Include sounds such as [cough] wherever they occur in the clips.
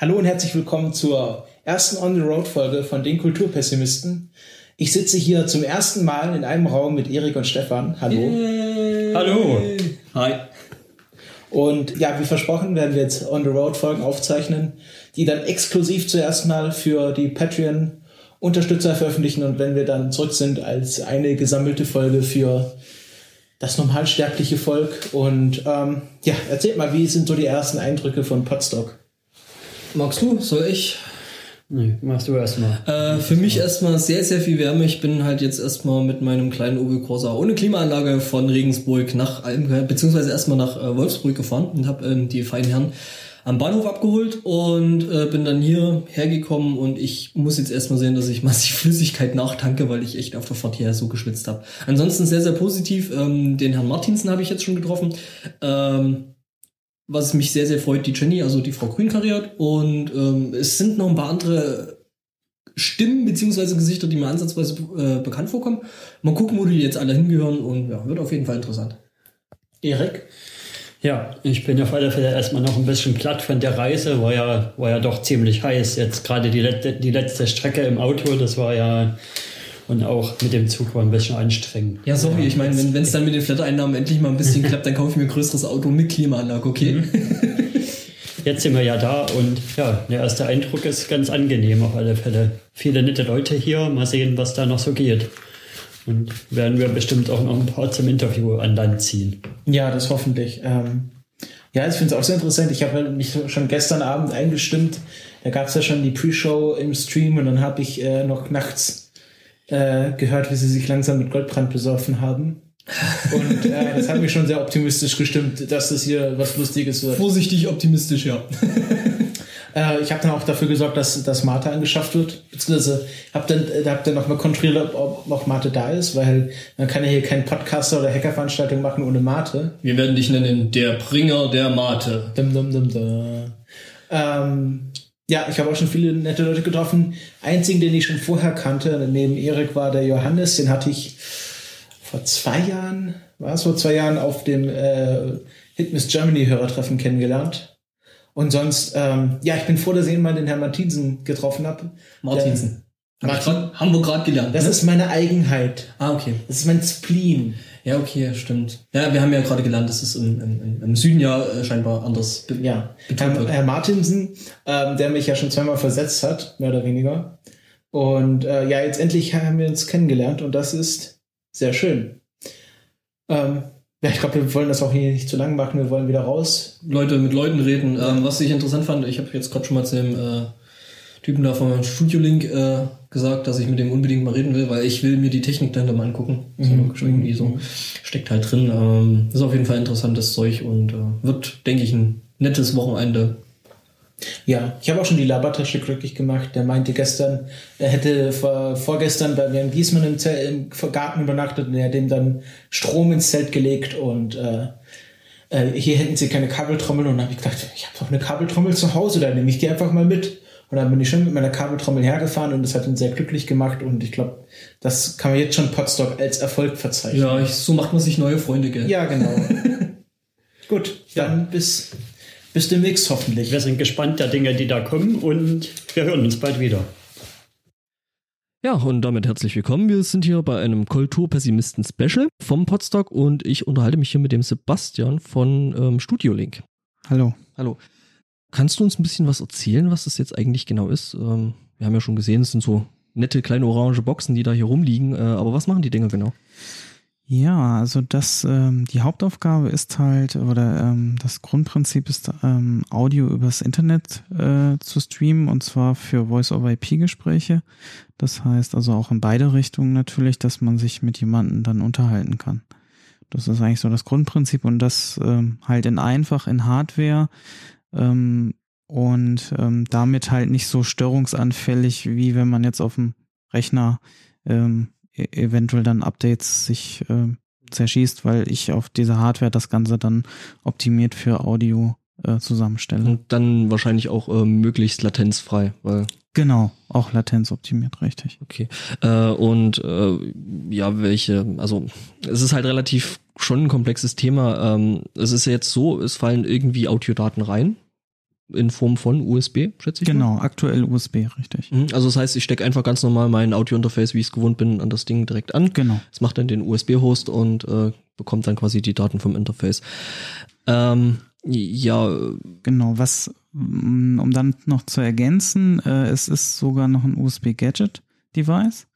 Hallo und herzlich willkommen zur ersten On-the-Road-Folge von den Kulturpessimisten. Ich sitze hier zum ersten Mal in einem Raum mit Erik und Stefan. Hallo. Hallo. Hi. Und ja, wie versprochen, werden wir jetzt On-the-Road-Folgen aufzeichnen, die dann exklusiv zuerst mal für die Patreon-Unterstützer veröffentlichen und wenn wir dann zurück sind, als eine gesammelte Folge für das normalsterbliche Volk. Und ähm, ja, erzählt mal, wie sind so die ersten Eindrücke von Podstock? Magst du? Soll ich? Nee, machst du erstmal. Äh, für mich erstmal sehr, sehr viel Wärme. Ich bin halt jetzt erstmal mit meinem kleinen Opel Corsa ohne Klimaanlage von Regensburg nach beziehungsweise erstmal nach äh, Wolfsburg gefahren und habe ähm, die feinen Herren am Bahnhof abgeholt und äh, bin dann hier hergekommen und ich muss jetzt erstmal sehen, dass ich [laughs] massiv Flüssigkeit nachtanke, weil ich echt auf der Fahrt hierher so geschwitzt habe. Ansonsten sehr, sehr positiv. Ähm, den Herrn Martinsen habe ich jetzt schon getroffen. Ähm, was mich sehr, sehr freut, die Jenny, also die Frau Grün kariert. Und ähm, es sind noch ein paar andere Stimmen beziehungsweise Gesichter, die mir ansatzweise äh, bekannt vorkommen. Mal gucken, wo die jetzt alle hingehören und ja, wird auf jeden Fall interessant. Erik? Ja, ich bin auf alle Fälle erstmal noch ein bisschen platt von der Reise. War ja, war ja doch ziemlich heiß. Jetzt gerade die, die letzte Strecke im Auto, das war ja und auch mit dem Zug war ein bisschen anstrengend. Ja, sorry, ja, ich meine, wenn es dann mit den Flatter-Einnahmen endlich mal ein bisschen [laughs] klappt, dann kaufe ich mir ein größeres Auto mit Klimaanlage, okay? Mhm. Jetzt sind wir ja da und ja, der erste Eindruck ist ganz angenehm auf alle Fälle. Viele nette Leute hier, mal sehen, was da noch so geht. Und werden wir bestimmt auch noch ein paar zum Interview an Land ziehen. Ja, das hoffentlich. Ähm, ja, ich finde es auch sehr interessant. Ich habe mich schon gestern Abend eingestimmt. Da gab es ja schon die Pre-Show im Stream und dann habe ich äh, noch nachts äh, gehört, wie sie sich langsam mit Goldbrand besoffen haben. Und äh, das hat mich schon sehr optimistisch gestimmt, dass das hier was Lustiges wird. Vorsichtig optimistisch, ja. [laughs] äh, ich habe dann auch dafür gesorgt, dass, dass Martha angeschafft wird. Beziehungsweise habe dann, äh, hab dann nochmal kontrolliert, ob, ob Martha da ist, weil man kann ja hier keinen Podcaster oder Hackerveranstaltung machen ohne Mate. Wir werden dich nennen der Bringer der Mate. Dum, dum, dum, dum. Ähm, ja, ich habe auch schon viele nette Leute getroffen. Einzigen, den ich schon vorher kannte, neben Erik war der Johannes, den hatte ich vor zwei Jahren, war es vor zwei Jahren, auf dem äh, Hitmiss Germany Hörertreffen kennengelernt. Und sonst, ähm, ja, ich bin froh, dass ich mal den Herrn Martinsen getroffen habe. Martinsen. Martin, haben wir gerade gelernt. Das ne? ist meine Eigenheit. Ah, okay. Das ist mein Spleen. Ja, okay, stimmt. Ja, wir haben ja gerade gelernt, dass es im, im, im Süden ja äh, scheinbar anders be Ja, Herr, Herr Martinsen, ähm, der mich ja schon zweimal versetzt hat, mehr oder weniger. Und äh, ja, jetzt endlich haben wir uns kennengelernt und das ist sehr schön. Ähm, ja, ich glaube, wir wollen das auch hier nicht zu lang machen, wir wollen wieder raus. Leute mit Leuten reden. Ähm, was ich interessant fand, ich habe jetzt gerade schon mal zu dem äh, Typen da von Studio Link äh, gesagt, dass ich mit dem unbedingt mal reden will, weil ich will mir die Technik dahinter mal angucken. Mhm. So, irgendwie so steckt halt drin. Ähm, ist auf jeden Fall interessantes Zeug und äh, wird, denke ich, ein nettes Wochenende. Ja, ich habe auch schon die Labertasche glücklich gemacht. Der meinte gestern, er hätte vor, vorgestern bei mir in Gießmann im, Zelt, im Garten übernachtet und er hat dem dann Strom ins Zelt gelegt und äh, äh hier hätten sie keine Kabeltrommel und dann habe ich gedacht, ich habe doch eine Kabeltrommel zu Hause, dann nehme ich die einfach mal mit. Und dann bin ich schon mit meiner Kabeltrommel hergefahren und das hat ihn sehr glücklich gemacht und ich glaube, das kann man jetzt schon Podstock als Erfolg verzeichnen. Ja, ich, so macht man sich neue Freunde, gell? Ja, genau. [laughs] Gut, dann ja. bis, bis demnächst hoffentlich. Wir sind gespannt der Dinge, die da kommen und wir hören uns bald wieder. Ja, und damit herzlich willkommen. Wir sind hier bei einem Kulturpessimisten-Special vom Podstock und ich unterhalte mich hier mit dem Sebastian von ähm, Studio Link. Hallo. Hallo. Kannst du uns ein bisschen was erzählen, was das jetzt eigentlich genau ist? Ähm, wir haben ja schon gesehen, es sind so nette kleine orange Boxen, die da hier rumliegen. Äh, aber was machen die Dinger genau? Ja, also das ähm, die Hauptaufgabe ist halt oder ähm, das Grundprinzip ist ähm, Audio übers Internet äh, zu streamen und zwar für Voice-over-IP-Gespräche. Das heißt also auch in beide Richtungen natürlich, dass man sich mit jemandem dann unterhalten kann. Das ist eigentlich so das Grundprinzip und das ähm, halt in einfach in Hardware ähm, und ähm, damit halt nicht so störungsanfällig, wie wenn man jetzt auf dem Rechner ähm, e eventuell dann Updates sich äh, zerschießt, weil ich auf dieser Hardware das Ganze dann optimiert für Audio äh, zusammenstelle. Und dann wahrscheinlich auch äh, möglichst latenzfrei, weil Genau, auch latenzoptimiert, richtig. Okay. Äh, und äh, ja, welche, also es ist halt relativ schon ein komplexes Thema. Ähm, es ist ja jetzt so, es fallen irgendwie Audiodaten rein in Form von USB, schätze ich. Genau, mal. aktuell USB, richtig. Mhm, also das heißt, ich stecke einfach ganz normal mein Audio-Interface, wie ich es gewohnt bin, an das Ding direkt an. Genau. Es macht dann den USB-Host und äh, bekommt dann quasi die Daten vom Interface. Ähm, ja. Genau, was, mm, um dann noch zu ergänzen, äh, es ist sogar noch ein USB-Gadget-Device.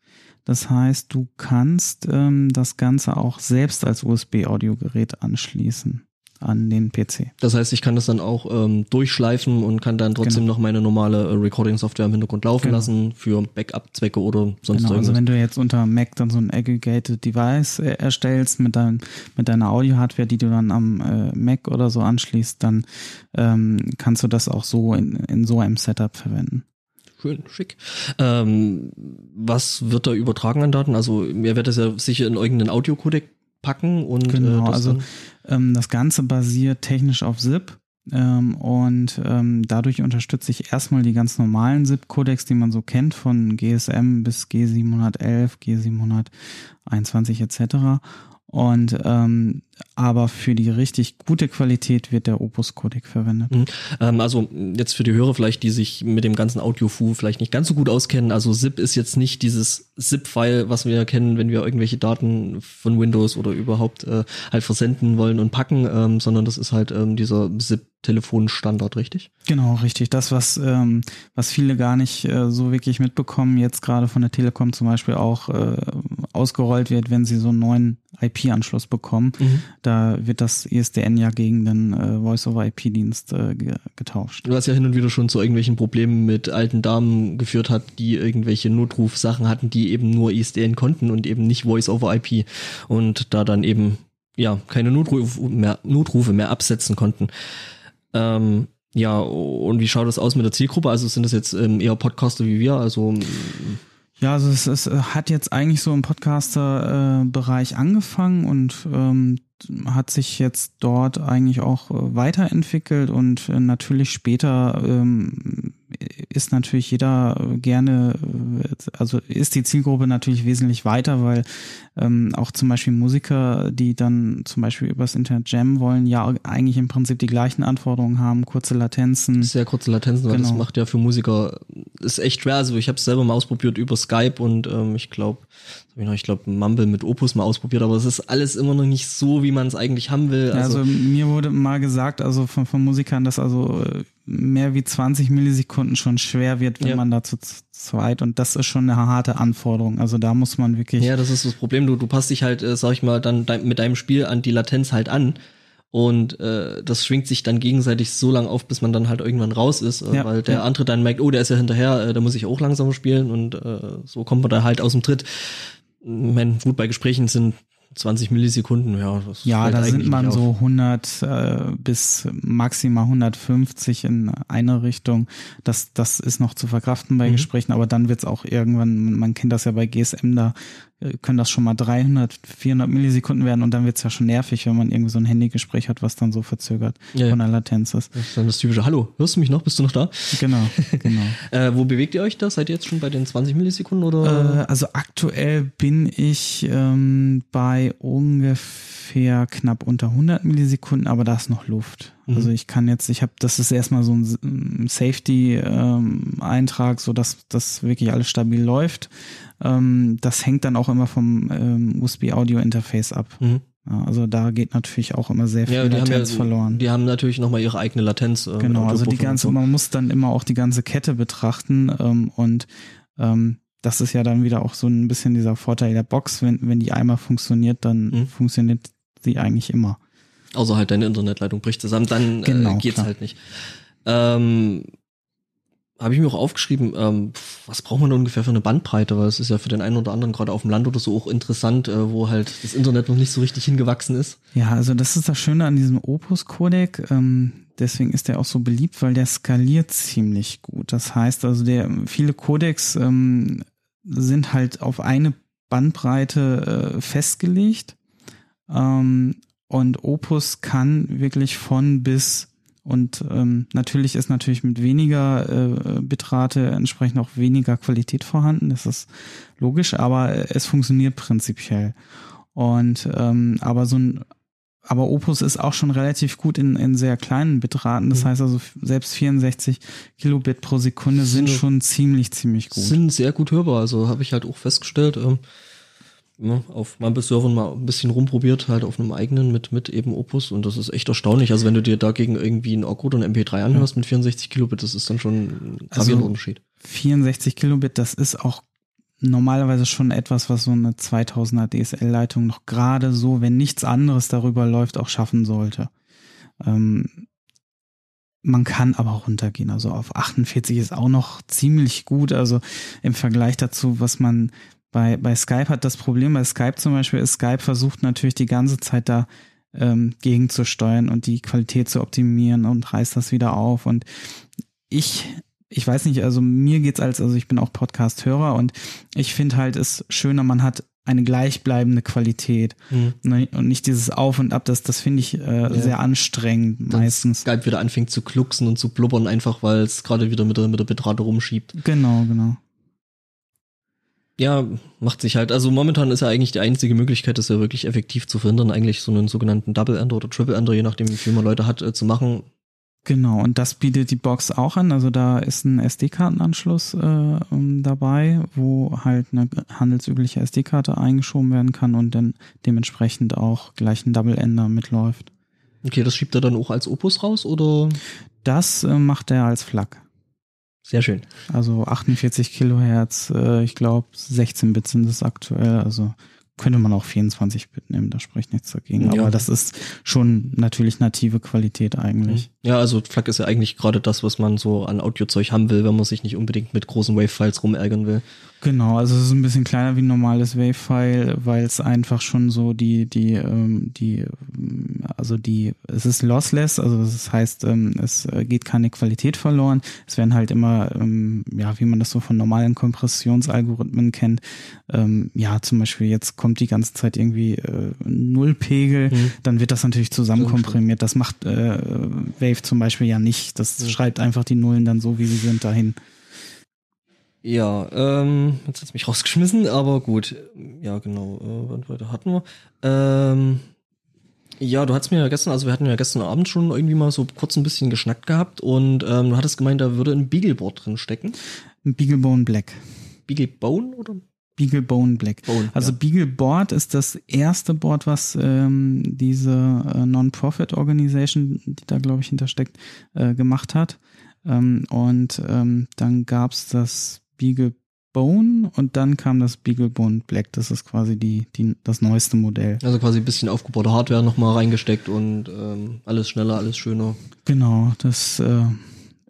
Das heißt, du kannst ähm, das Ganze auch selbst als USB-Audiogerät anschließen an den PC. Das heißt, ich kann das dann auch ähm, durchschleifen und kann dann trotzdem genau. noch meine normale äh, Recording-Software im Hintergrund laufen genau. lassen für Backup-Zwecke oder sonst genau, irgendwas. Also wenn du jetzt unter Mac dann so ein Aggregated Device äh, erstellst mit, dein, mit deiner Audio-Hardware, die du dann am äh, Mac oder so anschließt, dann ähm, kannst du das auch so in, in so einem Setup verwenden. Schön, schick. Ähm, was wird da übertragen an Daten? Also, ihr werdet das ja sicher in irgendeinen Audio-Codec packen und genau, äh, also ähm, das Ganze basiert technisch auf ZIP ähm, und ähm, dadurch unterstütze ich erstmal die ganz normalen ZIP-Codecs, die man so kennt von GSM bis G711, G721 etc. Und ähm, aber für die richtig gute Qualität wird der Opus Codec verwendet. Mhm. Ähm, also jetzt für die Hörer vielleicht, die sich mit dem ganzen Audio-Fu vielleicht nicht ganz so gut auskennen. Also ZIP ist jetzt nicht dieses ZIP-File, was wir kennen, wenn wir irgendwelche Daten von Windows oder überhaupt äh, halt versenden wollen und packen, ähm, sondern das ist halt ähm, dieser ZIP Telefonstandard, richtig? Genau, richtig. Das, was, ähm, was viele gar nicht äh, so wirklich mitbekommen, jetzt gerade von der Telekom zum Beispiel auch äh, ausgerollt wird, wenn sie so einen neuen IP-Anschluss bekommen. Mhm. Da wird das ISDN ja gegen den äh, Voice-over-IP-Dienst äh, getauscht. Was ja hin und wieder schon zu irgendwelchen Problemen mit alten Damen geführt hat, die irgendwelche Notrufsachen hatten, die eben nur ISDN konnten und eben nicht Voice-over-IP und da dann eben ja keine Notrufe mehr, Notrufe mehr absetzen konnten. Ähm, ja, und wie schaut das aus mit der Zielgruppe? Also sind das jetzt ähm, eher Podcaster wie wir? Also ja, also es, es hat jetzt eigentlich so im Podcaster-Bereich äh, angefangen und ähm, hat sich jetzt dort eigentlich auch äh, weiterentwickelt und äh, natürlich später ähm, ist natürlich jeder gerne, äh, also ist die Zielgruppe natürlich wesentlich weiter, weil ähm, auch zum Beispiel Musiker, die dann zum Beispiel übers Internet jammen wollen, ja eigentlich im Prinzip die gleichen Anforderungen haben, kurze Latenzen. Sehr kurze Latenzen, weil genau. das macht ja für Musiker, ist echt schwer. Also ich habe es selber mal ausprobiert über Skype und ähm, ich glaube, ich glaube Mumble mit Opus mal ausprobiert, aber es ist alles immer noch nicht so, wie man es eigentlich haben will. Also, also mir wurde mal gesagt, also von, von Musikern, dass also äh, mehr wie 20 Millisekunden schon schwer wird, wenn ja. man da zu zweit und das ist schon eine harte Anforderung. Also da muss man wirklich. Ja, das ist das Problem. Du, du passt dich halt, äh, sag ich mal, dann dein, mit deinem Spiel an die Latenz halt an. Und äh, das schwingt sich dann gegenseitig so lang auf, bis man dann halt irgendwann raus ist, äh, ja, weil der andere dann merkt, oh, der ist ja hinterher, äh, da muss ich auch langsamer spielen und äh, so kommt man da halt aus dem Tritt. Mein, gut, bei Gesprächen sind 20 Millisekunden, ja. Ja, da sind man so 100 äh, bis maximal 150 in eine Richtung. Das, das ist noch zu verkraften bei mhm. Gesprächen, aber dann wird's auch irgendwann, man kennt das ja bei GSM, da können das schon mal 300, 400 Millisekunden werden und dann wird's ja schon nervig, wenn man irgendwie so ein Handygespräch hat, was dann so verzögert ja, von der Latenz ist. Das ist dann das typische, hallo, hörst du mich noch? Bist du noch da? Genau, [laughs] genau. äh, wo bewegt ihr euch da? Seid ihr jetzt schon bei den 20 Millisekunden oder? Äh, also aktuell bin ich ähm, bei ungefähr knapp unter 100 Millisekunden, aber da ist noch Luft. Mhm. Also ich kann jetzt, ich habe, das ist erstmal so ein Safety-Eintrag, ähm, so dass das wirklich alles stabil läuft. Ähm, das hängt dann auch immer vom ähm, USB-Audio-Interface ab. Mhm. Also da geht natürlich auch immer sehr viel ja, Latenz ja, verloren. Die haben natürlich nochmal ihre eigene Latenz. Äh, genau, also die ganze, man muss dann immer auch die ganze Kette betrachten ähm, und ähm, das ist ja dann wieder auch so ein bisschen dieser Vorteil der Box. Wenn, wenn die einmal funktioniert, dann mhm. funktioniert sie eigentlich immer. Außer halt deine Internetleitung bricht zusammen, dann äh, genau, äh, geht's klar. halt nicht. Ähm, habe ich mir auch aufgeschrieben, ähm, was braucht man ungefähr für eine Bandbreite, weil es ist ja für den einen oder anderen gerade auf dem Land oder so auch interessant, äh, wo halt das Internet noch nicht so richtig hingewachsen ist. Ja, also das ist das Schöne an diesem Opus-Codec. Ähm, deswegen ist der auch so beliebt, weil der skaliert ziemlich gut. Das heißt also, der viele Codecs ähm, sind halt auf eine Bandbreite äh, festgelegt. Ähm, und Opus kann wirklich von bis und ähm, natürlich ist natürlich mit weniger äh, Bitrate entsprechend auch weniger Qualität vorhanden. Das ist logisch, aber es funktioniert prinzipiell. Und ähm, aber so ein aber Opus ist auch schon relativ gut in, in sehr kleinen Bitraten. Das Mhm. heißt also, selbst 64 Kilobit pro Sekunde sind Sind- schon ziemlich, ziemlich gut. Sind sehr gut hörbar, also habe ich halt auch festgestellt. Ähm, ja, auf Mumble-Servern mal ein bisschen rumprobiert, halt auf einem eigenen mit, mit eben Opus und das ist echt erstaunlich. Also wenn du dir dagegen irgendwie ein Org oder ein MP3 anhörst mit 64 Kilobit, das ist dann schon ein Also- gravierender Unterschied. 64 Kilobit, das ist auch normalerweise schon etwas, was so eine 2000er DSL-Leitung noch gerade so, wenn nichts anderes darüber läuft, auch schaffen sollte. Ähm, man kann aber runtergehen. Also auf 48 ist auch noch ziemlich gut. Also im Vergleich dazu, was man bei, bei Skype hat, das Problem bei Skype zum Beispiel ist, Skype versucht natürlich die ganze Zeit da ähm, gegenzusteuern und die Qualität zu optimieren und reißt das wieder auf. Und ich, ich weiß nicht, also mir geht's als, also ich bin auch Podcast-Hörer und ich finde halt es schöner, man hat eine gleichbleibende Qualität ne, und nicht dieses Auf und Ab, das, das finde ich äh, sehr anstrengend Dann meistens. Skype wieder anfängt zu glucksen und zu blubbern, einfach weil es gerade wieder mit der, mit der Bitrate rumschiebt. Genau, genau. Ja, macht sich halt. Also momentan ist ja eigentlich die einzige Möglichkeit, das ja wirklich effektiv zu verhindern, eigentlich so einen sogenannten Double Ender oder Triple Ender, je nachdem, wie viel man Leute hat, äh, zu machen. Genau, und das bietet die Box auch an. Also da ist ein SD-Kartenanschluss äh, ähm, dabei, wo halt eine handelsübliche SD-Karte eingeschoben werden kann und dann dementsprechend auch gleich ein Double-Ender mitläuft. Okay, das schiebt er dann auch als Opus raus oder? Das äh, macht er als FLAC. Sehr schön. Also 48 Kilohertz, äh, ich glaube 16 Bit sind es aktuell, also könnte man auch 24 Bit nehmen, da spricht nichts dagegen. Ja. Aber das ist schon natürlich native Qualität eigentlich. Ja, also FLAC ist ja eigentlich gerade das, was man so an Audiozeug haben will, wenn man sich nicht unbedingt mit großen Wave-Files rumärgern will. Genau, also es ist ein bisschen kleiner wie ein normales Wave-File, weil es einfach schon so die, die, ähm, die, ähm, also die, es ist lossless, also das heißt, ähm, es geht keine Qualität verloren. Es werden halt immer, ähm, ja, wie man das so von normalen Kompressionsalgorithmen kennt, ähm, ja, zum Beispiel jetzt kommt die ganze Zeit irgendwie äh, Nullpegel, Mhm. dann wird das natürlich zusammenkomprimiert. Das macht äh, Wave zum Beispiel ja nicht. Das schreibt einfach die Nullen dann so, wie sie sind, dahin. Ja, ähm, jetzt hat's mich rausgeschmissen, aber gut. Ja, genau. Äh, weiter hatten wir? Ähm, ja, du hattest mir ja gestern, also wir hatten ja gestern Abend schon irgendwie mal so kurz ein bisschen geschnackt gehabt und ähm, du hattest gemeint, da würde ein Beagleboard drin stecken. Ein Beaglebone Black. Beaglebone oder? Beaglebone Black. Bone, Also ja. Beagleboard ist das erste Board, was ähm, diese äh, Non-Profit-Organisation, die da glaube ich hintersteckt, äh, gemacht hat. Ähm, und ähm, dann gab's das Beaglebone und dann kam das Beaglebone Black. Das ist quasi die, die das neueste Modell. Also quasi ein bisschen aufgebaute Hardware nochmal reingesteckt und ähm, alles schneller, alles schöner. Genau, das äh,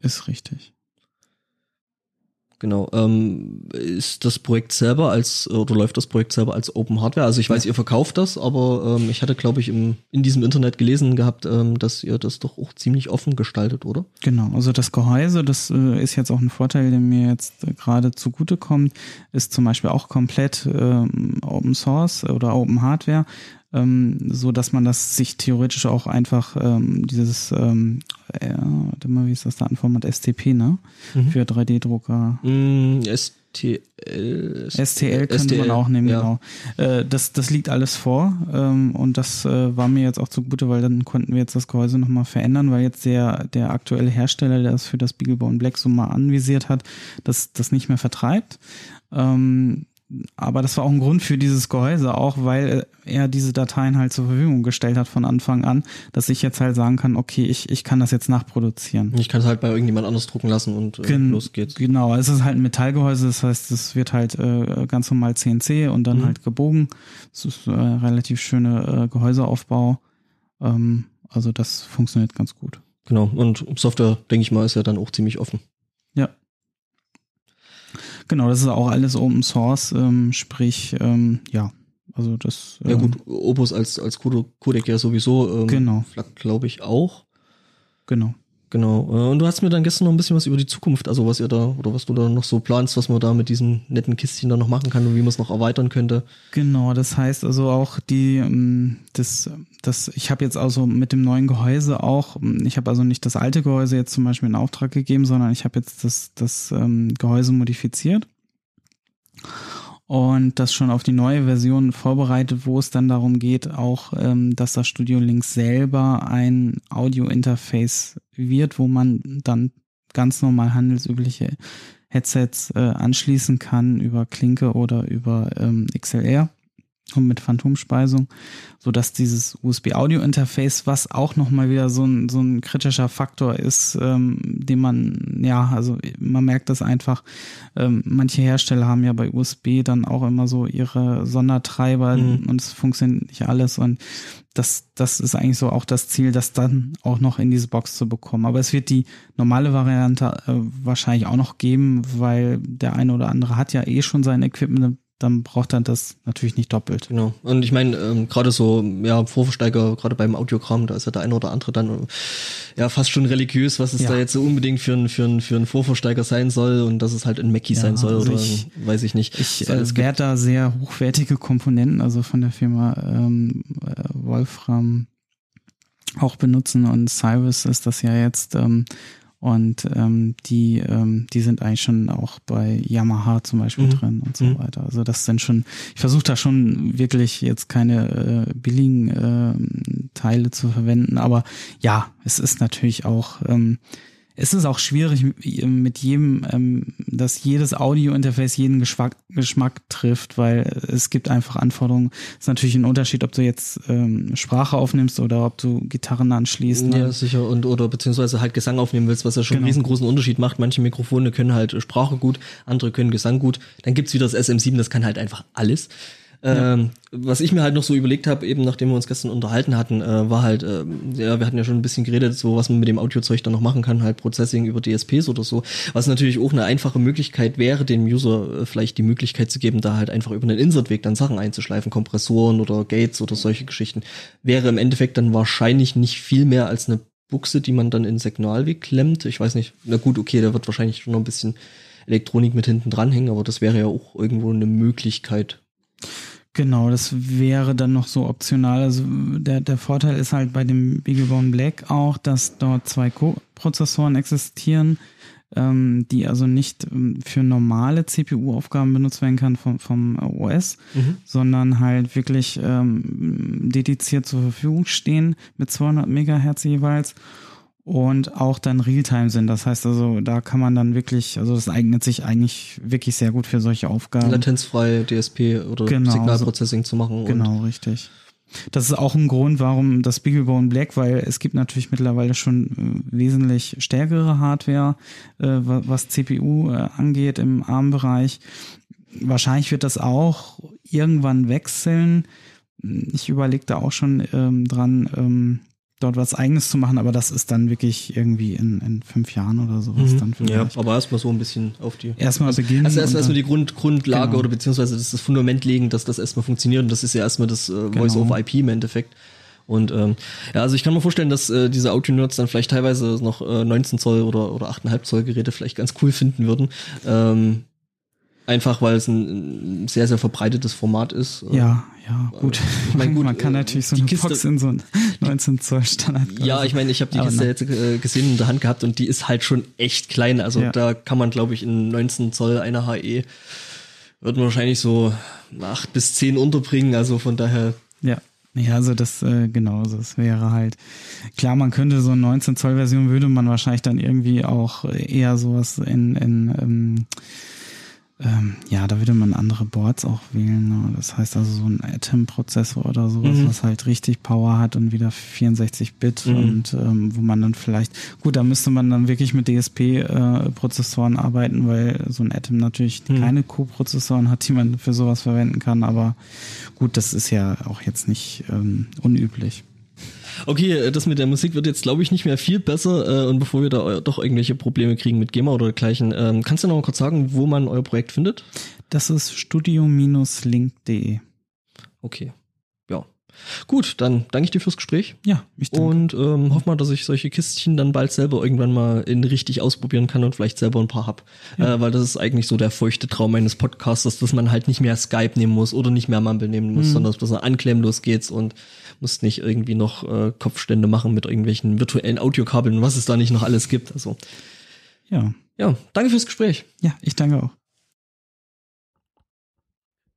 ist richtig. Genau. Ähm, ist das Projekt selber als, oder läuft das Projekt selber als Open Hardware? Also ich weiß, ihr verkauft das, aber ähm, ich hatte, glaube ich, im, in diesem Internet gelesen gehabt, ähm, dass ihr das doch auch ziemlich offen gestaltet, oder? Genau, also das Gehäuse, das äh, ist jetzt auch ein Vorteil, der mir jetzt äh, gerade zugutekommt, ist zum Beispiel auch komplett ähm, Open Source oder Open Hardware, ähm, so dass man das sich theoretisch auch einfach ähm, dieses, ähm, äh, warte mal, wie ist das da Anformat STP, ne? Mhm. Für 3D-Drucker. Mm, STL. STL könnte STL, man auch nehmen, ja. genau. Äh, das, das liegt alles vor ähm, und das äh, war mir jetzt auch zugute, weil dann konnten wir jetzt das Gehäuse nochmal verändern, weil jetzt der, der aktuelle Hersteller, der das für das Beaglebone Black so mal anvisiert hat, das, das nicht mehr vertreibt. Ähm, aber das war auch ein Grund für dieses Gehäuse, auch weil er diese Dateien halt zur Verfügung gestellt hat von Anfang an, dass ich jetzt halt sagen kann, okay, ich, ich kann das jetzt nachproduzieren. Ich kann es halt bei irgendjemand anders drucken lassen und äh, Gen- los geht's. Genau, es ist halt ein Metallgehäuse, das heißt, es wird halt äh, ganz normal CNC und dann Mhm. halt gebogen. Es ist äh, relativ schöne äh, Gehäuseaufbau. Ähm, also das funktioniert ganz gut. Genau. Und Software, denke ich mal, ist ja dann auch ziemlich offen. Ja. Genau, das ist auch alles Open Source, ähm, sprich, ähm, ja, also das. Ja ähm, gut, Opus als, als Code- Codec ja sowieso. Ähm, Genau. Glaube ich auch. Genau. Genau. Äh, Und du hast mir dann gestern noch ein bisschen was über die Zukunft, also was ihr da, oder was du da noch so planst, was man da mit diesen netten Kistchen dann noch machen kann und wie man es noch erweitern könnte. Genau, das heißt also auch die, ähm, das, das, ich habe jetzt also mit dem neuen Gehäuse auch, ähm, ich habe also nicht das alte Gehäuse jetzt zum Beispiel in Auftrag gegeben, sondern ich habe jetzt das, das ähm, Gehäuse modifiziert. Und das schon auf die neue Version vorbereitet, wo es dann darum geht, auch, ähm, dass das Studio Link selber ein Audio-Interface wird, wo man dann ganz normal handelsübliche Headsets äh, anschließen kann über Klinke oder über ähm, XLR und mit Phantomspeisung, so dass dieses USB-Audio-Interface, was auch nochmal wieder so ein, so ein kritischer Faktor ist, ähm, den man, ja, also man merkt das einfach, ähm, manche Hersteller haben ja bei USB dann auch immer so ihre Sondertreiber mhm. und es funktioniert nicht alles und das, das ist eigentlich so auch das Ziel, das dann auch noch in diese Box zu bekommen. Aber es wird die normale Variante äh, wahrscheinlich auch noch geben, weil der eine oder andere hat ja eh schon sein Equipment dann braucht er das natürlich nicht doppelt. Genau. Und ich meine, ähm, gerade so, ja, Vorversteiger, gerade beim Audiogramm, da ist ja der eine oder andere dann ja fast schon religiös, was es ja. da jetzt so unbedingt für ein, für ein, für ein Vorversteiger sein soll und dass es halt ein Mackie ja, sein soll also oder ich, weiß ich nicht. Ich äh, werde da sehr hochwertige Komponenten, also von der Firma ähm, äh, Wolfram auch benutzen und Cyrus ist das ja jetzt ähm, und ähm, die, ähm, die sind eigentlich schon auch bei Yamaha zum Beispiel mhm. drin und so mhm. weiter. Also das sind schon, ich versuche da schon wirklich jetzt keine äh, billigen äh, Teile zu verwenden, aber ja, es ist natürlich auch ähm, es ist auch schwierig mit jedem, ähm, dass jedes Audio-Interface jeden Geschmack, Geschmack trifft, weil es gibt einfach Anforderungen. Es ist natürlich ein Unterschied, ob du jetzt ähm, Sprache aufnimmst oder ob du Gitarren anschließt. Ne? Ja, sicher. Und oder beziehungsweise halt Gesang aufnehmen willst, was ja schon genau. einen riesengroßen Unterschied macht. Manche Mikrofone können halt Sprache gut, andere können Gesang gut. Dann gibt's wieder das SM7, das kann halt einfach alles. Ja. Ähm, was ich mir halt noch so überlegt habe, eben nachdem wir uns gestern unterhalten hatten, äh, war halt, äh, ja, wir hatten ja schon ein bisschen geredet, so was man mit dem Audiozeug dann noch machen kann, halt Processing über DSPs oder so, was natürlich auch eine einfache Möglichkeit wäre, dem User äh, vielleicht die Möglichkeit zu geben, da halt einfach über einen Insertweg dann Sachen einzuschleifen, Kompressoren oder Gates oder solche Geschichten, wäre im Endeffekt dann wahrscheinlich nicht viel mehr als eine Buchse, die man dann in Signalweg klemmt. Ich weiß nicht, na gut, okay, da wird wahrscheinlich schon noch ein bisschen Elektronik mit hinten dranhängen, aber das wäre ja auch irgendwo eine Möglichkeit. Genau, das wäre dann noch so optional. Also der, der Vorteil ist halt bei dem BeagleBone Black auch, dass dort zwei Co-Prozessoren existieren, ähm, die also nicht ähm, für normale CPU-Aufgaben benutzt werden kann vom, vom OS, mhm. sondern halt wirklich ähm, dediziert zur Verfügung stehen mit 200 Megahertz jeweils und auch dann Realtime sind. Das heißt also, da kann man dann wirklich, also das eignet sich eigentlich wirklich sehr gut für solche Aufgaben. Latenzfrei DSP oder genau, Signalprocessing so, zu machen. Genau, richtig. Das ist auch ein Grund, warum das BeagleBone Black, weil es gibt natürlich mittlerweile schon äh, wesentlich stärkere Hardware, äh, was CPU äh, angeht im ARM-Bereich. Wahrscheinlich wird das auch irgendwann wechseln. Ich überlege da auch schon ähm, dran, ähm, dort was eigenes zu machen, aber das ist dann wirklich irgendwie in, in fünf Jahren oder sowas mhm. dann vielleicht. Ja, aber erstmal so ein bisschen auf die. Erstmal also, beginnen. Also erstmal erstmal die Grund, Grundlage genau. oder beziehungsweise das, das Fundament legen, dass das erstmal funktioniert und das ist ja erstmal das äh, genau. Voice over IP im Endeffekt. Und ähm, ja, also ich kann mir vorstellen, dass äh, diese Audio-Nerds dann vielleicht teilweise noch äh, 19 Zoll oder, oder 8,5 Zoll Geräte vielleicht ganz cool finden würden. Ähm, Einfach weil es ein sehr, sehr verbreitetes Format ist. Ja, ja, gut. Ich mein, [laughs] gut man kann äh, natürlich so eine Kiste, Box in so ein 19 Zoll Standard. Ja, ich meine, ich habe die Kiste jetzt äh, gesehen in der Hand gehabt und die ist halt schon echt klein. Also ja. da kann man, glaube ich, in 19 Zoll einer HE wird man wahrscheinlich so 8 bis 10 unterbringen. Also von daher. Ja. Ja, also das äh, genau, also das wäre halt klar, man könnte so eine 19 Zoll Version würde man wahrscheinlich dann irgendwie auch eher sowas in, in ähm, ähm, ja, da würde man andere Boards auch wählen. Ne? Das heißt also so ein Atom-Prozessor oder sowas, mhm. was halt richtig Power hat und wieder 64-Bit mhm. und ähm, wo man dann vielleicht, gut, da müsste man dann wirklich mit DSP-Prozessoren äh, arbeiten, weil so ein Atom natürlich mhm. keine Co-Prozessoren hat, die man für sowas verwenden kann. Aber gut, das ist ja auch jetzt nicht ähm, unüblich. Okay, äh, das mit der Musik wird jetzt, glaube ich, nicht mehr viel besser. Äh, und bevor wir da doch irgendwelche Probleme kriegen mit GEMA oder dergleichen, ähm, kannst du noch mal kurz sagen, wo man euer Projekt findet? Das ist studio-link.de. Okay. Gut, dann danke ich dir fürs Gespräch. Ja, ich danke. Und ähm, hoffe mal, dass ich solche Kistchen dann bald selber irgendwann mal in richtig ausprobieren kann und vielleicht selber ein paar hab. Ja. Äh, weil das ist eigentlich so der feuchte Traum eines Podcasters, dass man halt nicht mehr Skype nehmen muss oder nicht mehr Mumble nehmen muss, mhm. sondern dass man anklemmen los geht's und muss nicht irgendwie noch äh, Kopfstände machen mit irgendwelchen virtuellen Audiokabeln, was es da nicht noch alles gibt. Also ja. Ja, danke fürs Gespräch. Ja, ich danke auch.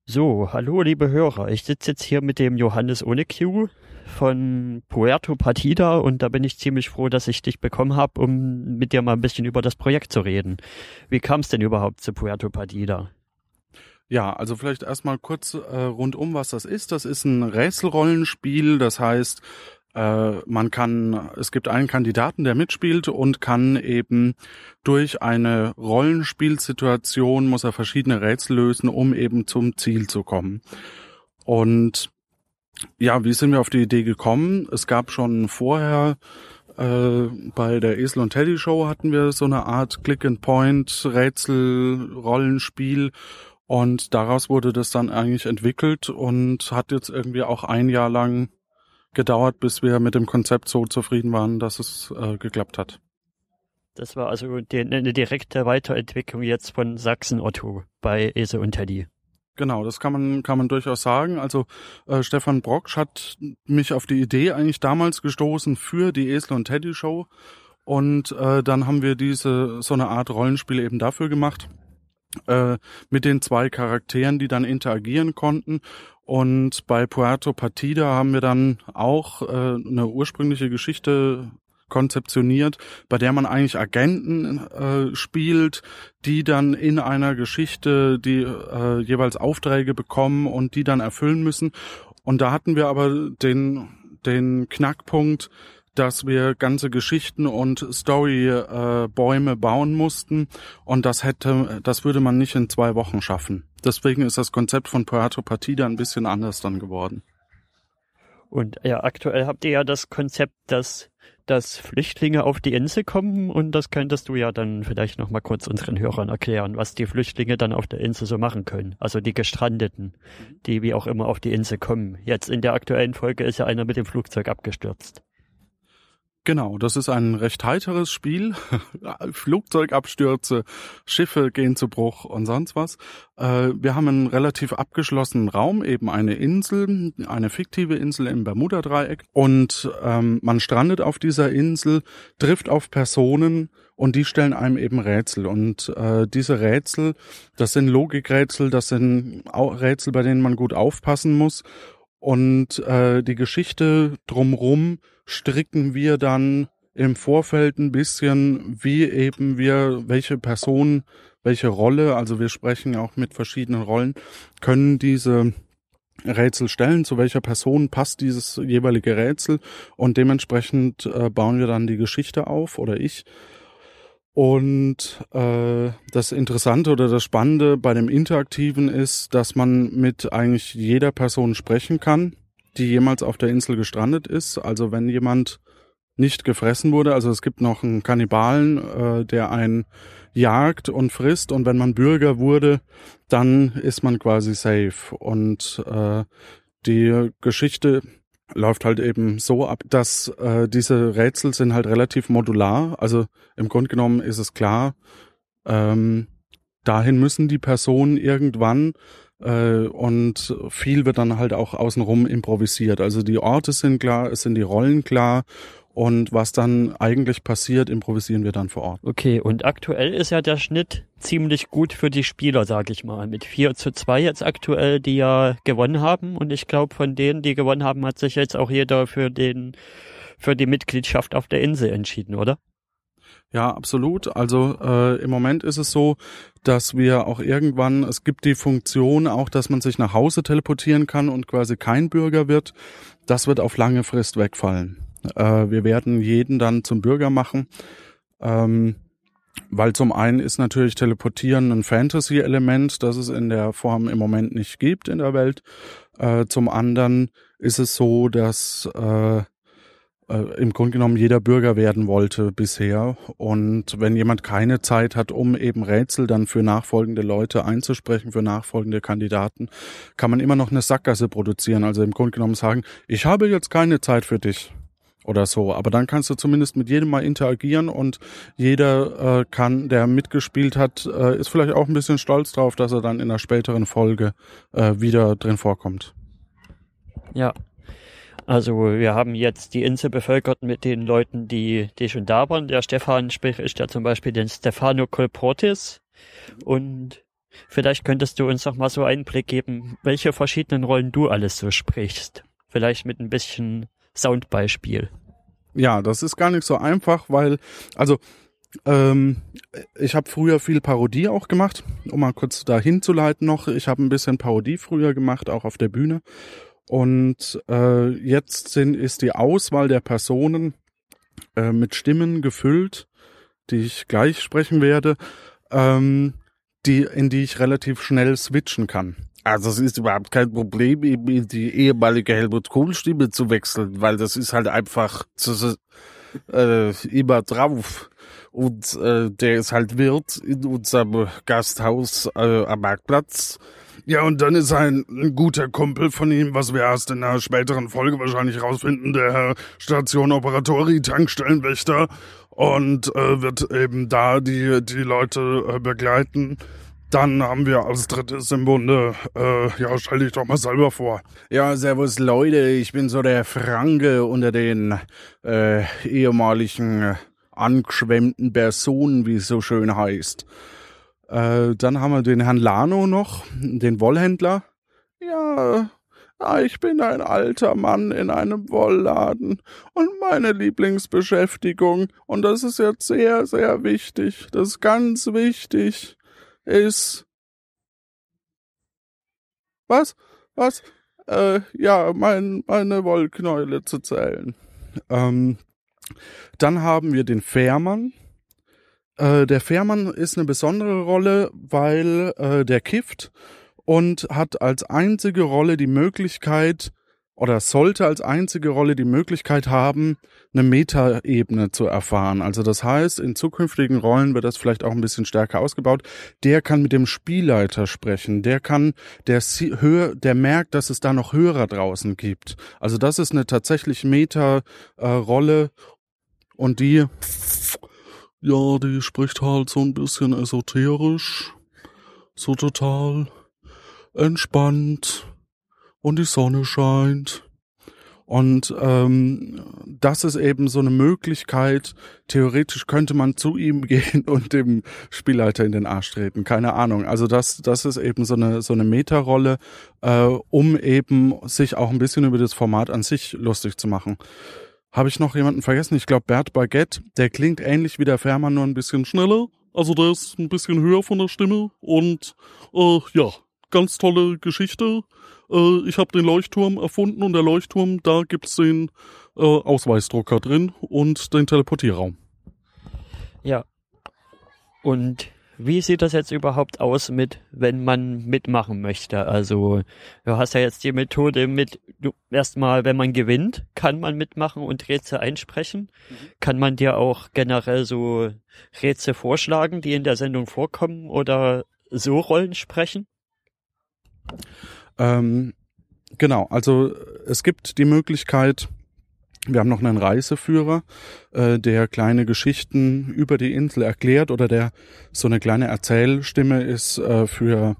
So, hallo liebe Hörer. Ich sitze jetzt hier mit dem Johannes ohne Q von Puerto Partida und da bin ich ziemlich froh, dass ich dich bekommen habe, um mit dir mal ein bisschen über das Projekt zu reden. Wie kam es denn überhaupt zu Puerto Partida? Ja, also vielleicht erstmal kurz äh, rundum, was das ist. Das ist ein Rätselrollenspiel, das heißt, man kann, es gibt einen Kandidaten, der mitspielt und kann eben durch eine Rollenspielsituation muss er verschiedene Rätsel lösen, um eben zum Ziel zu kommen. Und ja, wie sind wir auf die Idee gekommen? Es gab schon vorher äh, bei der Esel und Teddy Show hatten wir so eine Art Click and Point Rätsel Rollenspiel und daraus wurde das dann eigentlich entwickelt und hat jetzt irgendwie auch ein Jahr lang gedauert, bis wir mit dem Konzept so zufrieden waren, dass es äh, geklappt hat. Das war also die, eine direkte Weiterentwicklung jetzt von Sachsen Otto bei Ese und Teddy. Genau, das kann man kann man durchaus sagen. Also äh, Stefan Brocksch hat mich auf die Idee eigentlich damals gestoßen für die Esel und Teddy Show und äh, dann haben wir diese so eine Art Rollenspiel eben dafür gemacht äh, mit den zwei Charakteren, die dann interagieren konnten und bei Puerto Partida haben wir dann auch äh, eine ursprüngliche Geschichte konzeptioniert, bei der man eigentlich Agenten äh, spielt, die dann in einer Geschichte die äh, jeweils Aufträge bekommen und die dann erfüllen müssen. Und da hatten wir aber den den Knackpunkt, dass wir ganze Geschichten und Storybäume äh, bauen mussten und das hätte, das würde man nicht in zwei Wochen schaffen. Deswegen ist das Konzept von Puerto Partida ein bisschen anders dann geworden. Und ja, aktuell habt ihr ja das Konzept, dass, dass Flüchtlinge auf die Insel kommen und das könntest du ja dann vielleicht noch mal kurz unseren Hörern erklären, was die Flüchtlinge dann auf der Insel so machen können. Also die Gestrandeten, die wie auch immer auf die Insel kommen. Jetzt in der aktuellen Folge ist ja einer mit dem Flugzeug abgestürzt. Genau, das ist ein recht heiteres Spiel. [laughs] Flugzeugabstürze, Schiffe gehen zu Bruch und sonst was. Äh, wir haben einen relativ abgeschlossenen Raum, eben eine Insel, eine fiktive Insel im Bermuda-Dreieck. Und ähm, man strandet auf dieser Insel, trifft auf Personen und die stellen einem eben Rätsel. Und äh, diese Rätsel, das sind Logikrätsel, das sind Rätsel, bei denen man gut aufpassen muss. Und äh, die Geschichte drumrum stricken wir dann im Vorfeld ein bisschen, wie eben wir, welche Person, welche Rolle, also wir sprechen auch mit verschiedenen Rollen, können diese Rätsel stellen, zu welcher Person passt dieses jeweilige Rätsel und dementsprechend äh, bauen wir dann die Geschichte auf oder ich und äh, das Interessante oder das Spannende bei dem Interaktiven ist, dass man mit eigentlich jeder Person sprechen kann, die jemals auf der Insel gestrandet ist. Also wenn jemand nicht gefressen wurde, also es gibt noch einen Kannibalen, äh, der einen jagt und frisst und wenn man Bürger wurde, dann ist man quasi safe. Und äh, die Geschichte läuft halt eben so ab, dass äh, diese Rätsel sind halt relativ modular. Also im Grunde genommen ist es klar, ähm, dahin müssen die Personen irgendwann äh, und viel wird dann halt auch außenrum improvisiert. Also die Orte sind klar, es sind die Rollen klar und was dann eigentlich passiert, improvisieren wir dann vor Ort. Okay, und aktuell ist ja der Schnitt ziemlich gut für die Spieler, sag ich mal. Mit 4 zu 2 jetzt aktuell, die ja gewonnen haben. Und ich glaube, von denen, die gewonnen haben, hat sich jetzt auch jeder für den, für die Mitgliedschaft auf der Insel entschieden, oder? Ja, absolut. Also äh, im Moment ist es so, dass wir auch irgendwann, es gibt die Funktion auch, dass man sich nach Hause teleportieren kann und quasi kein Bürger wird. Das wird auf lange Frist wegfallen. Äh, wir werden jeden dann zum Bürger machen. Ähm, weil zum einen ist natürlich Teleportieren ein Fantasy-Element, das es in der Form im Moment nicht gibt in der Welt. Äh, zum anderen ist es so, dass äh, äh, im Grunde genommen jeder Bürger werden wollte bisher. Und wenn jemand keine Zeit hat, um eben Rätsel dann für nachfolgende Leute einzusprechen, für nachfolgende Kandidaten, kann man immer noch eine Sackgasse produzieren. Also im Grunde genommen sagen, ich habe jetzt keine Zeit für dich oder so. Aber dann kannst du zumindest mit jedem mal interagieren und jeder äh, kann, der mitgespielt hat, äh, ist vielleicht auch ein bisschen stolz drauf, dass er dann in einer späteren Folge äh, wieder drin vorkommt. Ja. Also wir haben jetzt die Insel bevölkert mit den Leuten, die, die schon da waren. Der Stefan spricht ja zum Beispiel den Stefano Colportis und vielleicht könntest du uns noch mal so einen Blick geben, welche verschiedenen Rollen du alles so sprichst. Vielleicht mit ein bisschen Soundbeispiel. Ja, das ist gar nicht so einfach, weil, also ähm, ich habe früher viel Parodie auch gemacht, um mal kurz da hinzuleiten noch. Ich habe ein bisschen Parodie früher gemacht, auch auf der Bühne. Und äh, jetzt sind, ist die Auswahl der Personen äh, mit Stimmen gefüllt, die ich gleich sprechen werde, ähm, die, in die ich relativ schnell switchen kann. Also es ist überhaupt kein Problem, eben in die ehemalige Helmut Kohl Stimme zu wechseln, weil das ist halt einfach zu, äh, immer drauf. Und äh, der ist halt Wirt in unserem Gasthaus äh, am Marktplatz. Ja, und dann ist ein, ein guter Kumpel von ihm, was wir erst in einer späteren Folge wahrscheinlich rausfinden, der Herr Station Operatori, Tankstellenwächter, und äh, wird eben da die, die Leute äh, begleiten. Dann haben wir als drittes im Bunde, äh, ja, stell dich doch mal selber vor. Ja, servus Leute, ich bin so der Franke unter den äh, ehemaligen angeschwemmten Personen, wie es so schön heißt. Äh, dann haben wir den Herrn Lano noch, den Wollhändler. Ja, ich bin ein alter Mann in einem Wollladen und meine Lieblingsbeschäftigung, und das ist jetzt sehr, sehr wichtig, das ist ganz wichtig, ist. Was? Was? Äh, ja, mein, meine Wollknäule zu zählen. Ähm, dann haben wir den Fährmann. Äh, der Fährmann ist eine besondere Rolle, weil äh, der kifft und hat als einzige Rolle die Möglichkeit, oder sollte als einzige Rolle die Möglichkeit haben, eine Metaebene zu erfahren. Also das heißt, in zukünftigen Rollen wird das vielleicht auch ein bisschen stärker ausgebaut. Der kann mit dem Spielleiter sprechen. Der kann, der der merkt, dass es da noch Hörer draußen gibt. Also das ist eine tatsächlich Meta-Rolle äh, und die, ja, die spricht halt so ein bisschen esoterisch, so total entspannt und die Sonne scheint. Und ähm, das ist eben so eine Möglichkeit. Theoretisch könnte man zu ihm [laughs] gehen und dem Spielleiter in den Arsch treten. Keine Ahnung. Also das, das ist eben so eine so eine Meta-Rolle, äh, um eben sich auch ein bisschen über das Format an sich lustig zu machen. Habe ich noch jemanden vergessen? Ich glaube Bert Baguette. Der klingt ähnlich wie der Fährmann, nur ein bisschen schneller. Also der ist ein bisschen höher von der Stimme und äh, ja, ganz tolle Geschichte. Äh, ich habe den Leuchtturm erfunden und der Leuchtturm, da gibt's den äh, Ausweisdrucker drin und den Teleportierraum. Ja. Und wie sieht das jetzt überhaupt aus mit, wenn man mitmachen möchte? Also, du hast ja jetzt die Methode mit, du, erstmal, wenn man gewinnt, kann man mitmachen und Rätsel einsprechen. Mhm. Kann man dir auch generell so Rätsel vorschlagen, die in der Sendung vorkommen oder so Rollen sprechen? Ähm, genau, also es gibt die Möglichkeit, wir haben noch einen Reiseführer, äh, der kleine Geschichten über die Insel erklärt oder der so eine kleine Erzählstimme ist äh, für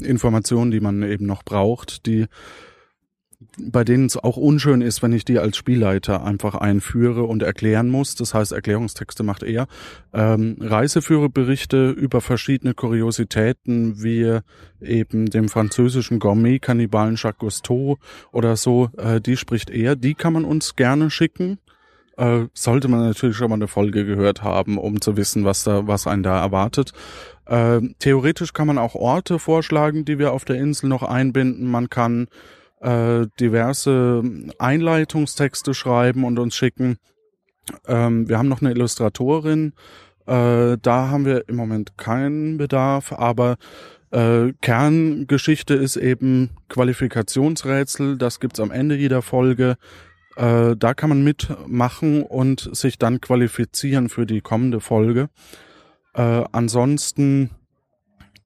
Informationen, die man eben noch braucht, die bei denen es auch unschön ist, wenn ich die als Spielleiter einfach einführe und erklären muss. Das heißt, Erklärungstexte macht er. Ähm, Reiseführerberichte über verschiedene Kuriositäten, wie eben dem französischen Gourmet-Kannibalen Jacques Cousteau oder so, äh, die spricht er. Die kann man uns gerne schicken. Äh, sollte man natürlich schon mal eine Folge gehört haben, um zu wissen, was da, was einen da erwartet. Äh, theoretisch kann man auch Orte vorschlagen, die wir auf der Insel noch einbinden. Man kann äh, diverse Einleitungstexte schreiben und uns schicken. Ähm, wir haben noch eine Illustratorin. Äh, da haben wir im Moment keinen Bedarf, aber äh, Kerngeschichte ist eben Qualifikationsrätsel. Das gibt's am Ende jeder Folge. Äh, da kann man mitmachen und sich dann qualifizieren für die kommende Folge. Äh, ansonsten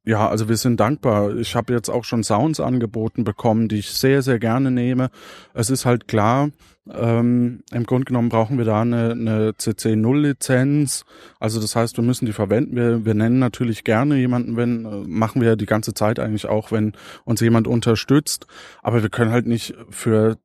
ja, also wir sind dankbar. Ich habe jetzt auch schon Sounds angeboten bekommen, die ich sehr, sehr gerne nehme. Es ist halt klar, ähm, im Grunde genommen brauchen wir da eine, eine CC0-Lizenz. Also das heißt, wir müssen die verwenden. Wir, wir nennen natürlich gerne jemanden, wenn, äh, machen wir die ganze Zeit eigentlich auch, wenn uns jemand unterstützt. Aber wir können halt nicht für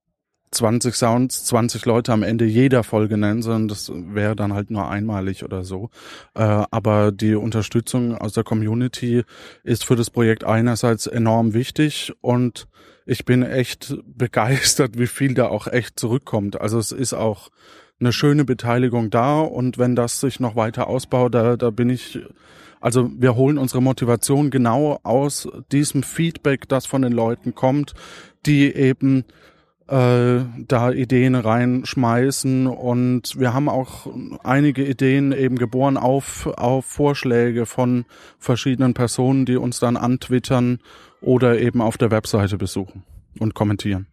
20 Sounds, 20 Leute am Ende jeder Folge nennen, sondern das wäre dann halt nur einmalig oder so. Äh, aber die Unterstützung aus der Community ist für das Projekt einerseits enorm wichtig und ich bin echt begeistert, wie viel da auch echt zurückkommt. Also es ist auch eine schöne Beteiligung da und wenn das sich noch weiter ausbaut, da, da bin ich also wir holen unsere Motivation genau aus diesem Feedback, das von den Leuten kommt, die eben äh, da Ideen reinschmeißen und wir haben auch einige Ideen eben geboren auf, auf Vorschläge von verschiedenen Personen, die uns dann antwittern oder eben auf der Webseite besuchen und kommentieren.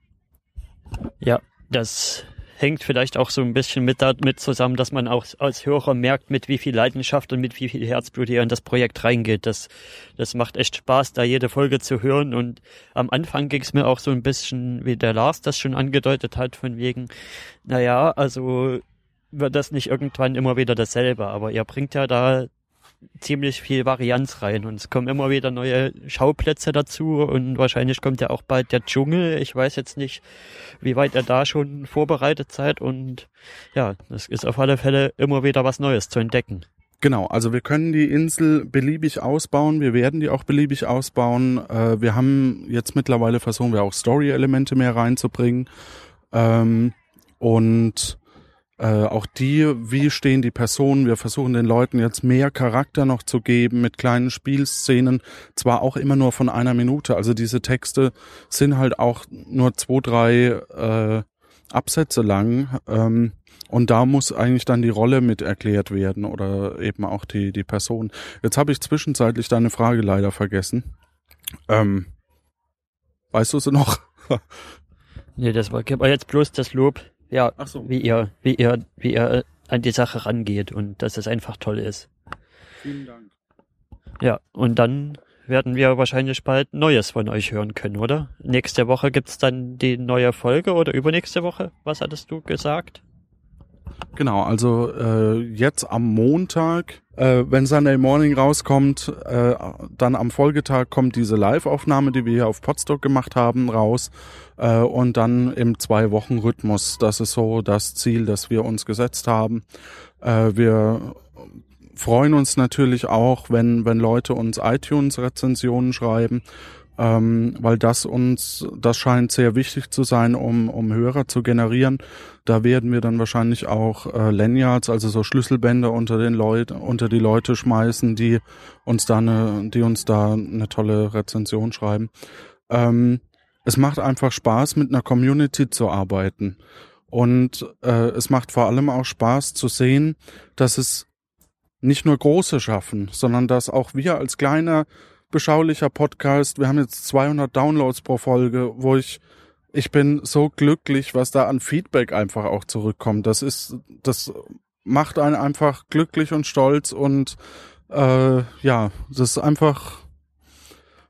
Ja, das hängt vielleicht auch so ein bisschen mit damit zusammen, dass man auch als Hörer merkt, mit wie viel Leidenschaft und mit wie viel Herzblut ihr in das Projekt reingeht. Das, das macht echt Spaß, da jede Folge zu hören. Und am Anfang ging es mir auch so ein bisschen, wie der Lars das schon angedeutet hat, von wegen, naja, also wird das nicht irgendwann immer wieder dasselbe. Aber ihr bringt ja da ziemlich viel Varianz rein und es kommen immer wieder neue Schauplätze dazu und wahrscheinlich kommt ja auch bald der Dschungel. Ich weiß jetzt nicht, wie weit ihr da schon vorbereitet seid und ja, es ist auf alle Fälle immer wieder was Neues zu entdecken. Genau, also wir können die Insel beliebig ausbauen, wir werden die auch beliebig ausbauen. Äh, wir haben jetzt mittlerweile versuchen wir auch Story-Elemente mehr reinzubringen. Ähm, und äh, auch die, wie stehen die Personen? Wir versuchen den Leuten jetzt mehr Charakter noch zu geben mit kleinen Spielszenen, zwar auch immer nur von einer Minute. Also diese Texte sind halt auch nur zwei, drei äh, Absätze lang. Ähm, und da muss eigentlich dann die Rolle mit erklärt werden oder eben auch die, die Person. Jetzt habe ich zwischenzeitlich deine Frage leider vergessen. Ähm, weißt du sie noch? [laughs] nee, das war, jetzt bloß das Lob ja, so. wie ihr, wie ihr, wie ihr an die Sache rangeht und dass es einfach toll ist. Vielen Dank. Ja, und dann werden wir wahrscheinlich bald Neues von euch hören können, oder? Nächste Woche gibt's dann die neue Folge oder übernächste Woche? Was hattest du gesagt? Genau, also äh, jetzt am Montag, äh, wenn Sunday Morning rauskommt, äh, dann am Folgetag kommt diese Live-Aufnahme, die wir hier auf Podstock gemacht haben, raus. Äh, und dann im Zwei-Wochen-Rhythmus. Das ist so das Ziel, das wir uns gesetzt haben. Äh, wir freuen uns natürlich auch, wenn, wenn Leute uns iTunes-Rezensionen schreiben ähm, weil das uns, das scheint sehr wichtig zu sein, um, um Hörer zu generieren. Da werden wir dann wahrscheinlich auch äh, Lanyards, also so Schlüsselbände unter den Leuten, unter die Leute schmeißen, die uns da eine, die uns da eine tolle Rezension schreiben. Ähm, es macht einfach Spaß, mit einer Community zu arbeiten. Und äh, es macht vor allem auch Spaß zu sehen, dass es nicht nur Große schaffen, sondern dass auch wir als kleiner beschaulicher Podcast. Wir haben jetzt 200 Downloads pro Folge, wo ich ich bin so glücklich, was da an Feedback einfach auch zurückkommt. Das ist, das macht einen einfach glücklich und stolz und äh, ja, das ist einfach.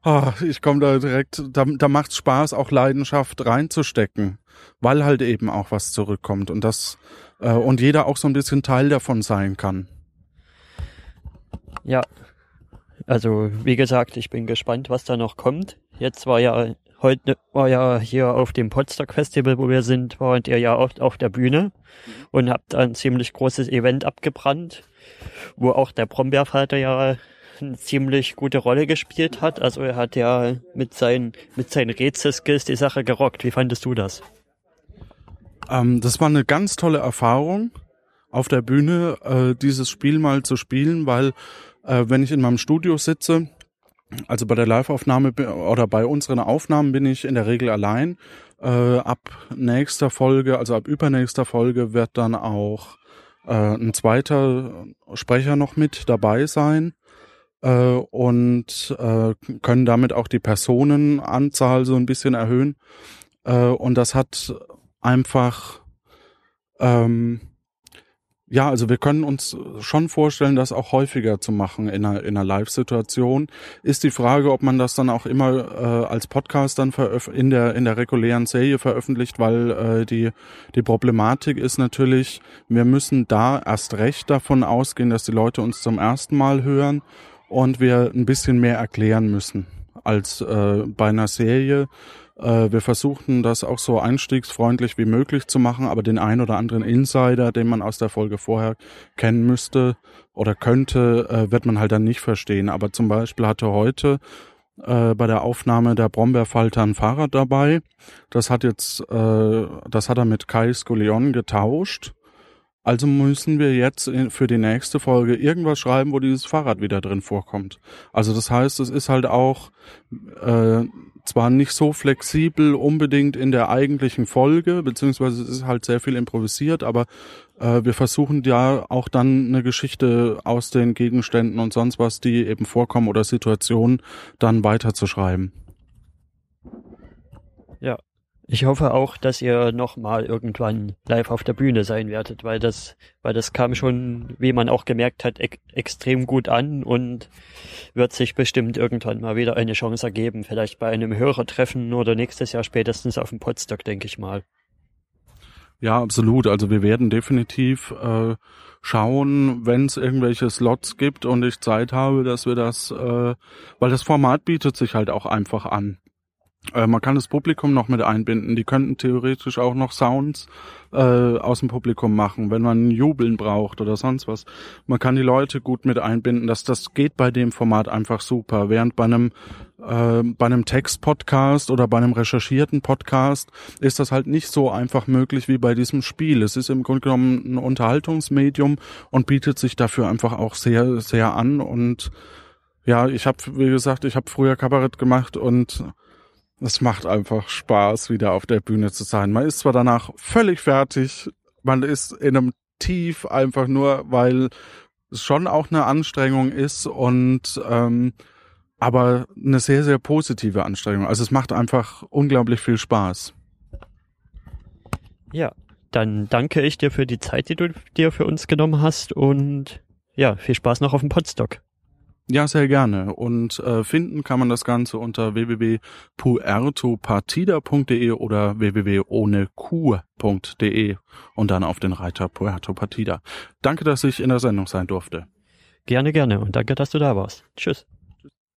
Oh, ich komme da direkt, da, da macht Spaß, auch Leidenschaft reinzustecken, weil halt eben auch was zurückkommt und das äh, und jeder auch so ein bisschen Teil davon sein kann. Ja, also wie gesagt, ich bin gespannt, was da noch kommt. Jetzt war ja heute war ja hier auf dem Potsdok Festival, wo wir sind, wart ihr ja oft auf der Bühne und habt ein ziemlich großes Event abgebrannt, wo auch der Brombeervater ja eine ziemlich gute Rolle gespielt hat. Also er hat ja mit seinen mit seinen Rätselskills die Sache gerockt. Wie fandest du das? Ähm, das war eine ganz tolle Erfahrung auf der Bühne, äh, dieses Spiel mal zu spielen, weil äh, wenn ich in meinem Studio sitze, also bei der Live-Aufnahme oder bei unseren Aufnahmen bin ich in der Regel allein. Äh, ab nächster Folge, also ab übernächster Folge wird dann auch äh, ein zweiter Sprecher noch mit dabei sein äh, und äh, können damit auch die Personenanzahl so ein bisschen erhöhen. Äh, und das hat einfach ähm, ja, also wir können uns schon vorstellen, das auch häufiger zu machen in einer, in einer Live-Situation. Ist die Frage, ob man das dann auch immer äh, als Podcast dann in der in der regulären Serie veröffentlicht, weil äh, die die Problematik ist natürlich, wir müssen da erst recht davon ausgehen, dass die Leute uns zum ersten Mal hören und wir ein bisschen mehr erklären müssen als äh, bei einer Serie wir versuchten das auch so einstiegsfreundlich wie möglich zu machen, aber den ein oder anderen Insider, den man aus der Folge vorher kennen müsste oder könnte, äh, wird man halt dann nicht verstehen. Aber zum Beispiel hatte heute äh, bei der Aufnahme der Brombeerfalter ein Fahrrad dabei. Das hat jetzt, äh, das hat er mit Kai Skullion getauscht. Also müssen wir jetzt für die nächste Folge irgendwas schreiben, wo dieses Fahrrad wieder drin vorkommt. Also das heißt, es ist halt auch äh, zwar nicht so flexibel unbedingt in der eigentlichen Folge, beziehungsweise es ist halt sehr viel improvisiert, aber äh, wir versuchen ja auch dann eine Geschichte aus den Gegenständen und sonst was, die eben vorkommen oder Situationen, dann weiterzuschreiben. Ich hoffe auch, dass ihr nochmal irgendwann live auf der Bühne sein werdet, weil das, weil das kam schon, wie man auch gemerkt hat, ek extrem gut an und wird sich bestimmt irgendwann mal wieder eine Chance ergeben. Vielleicht bei einem Hörertreffen oder nächstes Jahr spätestens auf dem Podstock, denke ich mal. Ja, absolut. Also wir werden definitiv äh, schauen, wenn es irgendwelche Slots gibt und ich Zeit habe, dass wir das, äh, weil das Format bietet sich halt auch einfach an. Äh, man kann das Publikum noch mit einbinden. Die könnten theoretisch auch noch Sounds äh, aus dem Publikum machen, wenn man Jubeln braucht oder sonst was. Man kann die Leute gut mit einbinden. Das, das geht bei dem Format einfach super. Während bei einem äh, bei einem Text-Podcast oder bei einem recherchierten Podcast ist das halt nicht so einfach möglich wie bei diesem Spiel. Es ist im Grunde genommen ein Unterhaltungsmedium und bietet sich dafür einfach auch sehr, sehr an. Und ja, ich habe, wie gesagt, ich habe früher Kabarett gemacht und es macht einfach Spaß, wieder auf der Bühne zu sein. Man ist zwar danach völlig fertig, man ist in einem Tief einfach nur, weil es schon auch eine Anstrengung ist und ähm, aber eine sehr, sehr positive Anstrengung. Also es macht einfach unglaublich viel Spaß. Ja, dann danke ich dir für die Zeit, die du dir für uns genommen hast und ja, viel Spaß noch auf dem Podstock. Ja, sehr gerne. Und äh, finden kann man das Ganze unter www.puertopartida.de oder www.ohneq.de und dann auf den Reiter Puerto Partida. Danke, dass ich in der Sendung sein durfte. Gerne, gerne und danke, dass du da warst. Tschüss.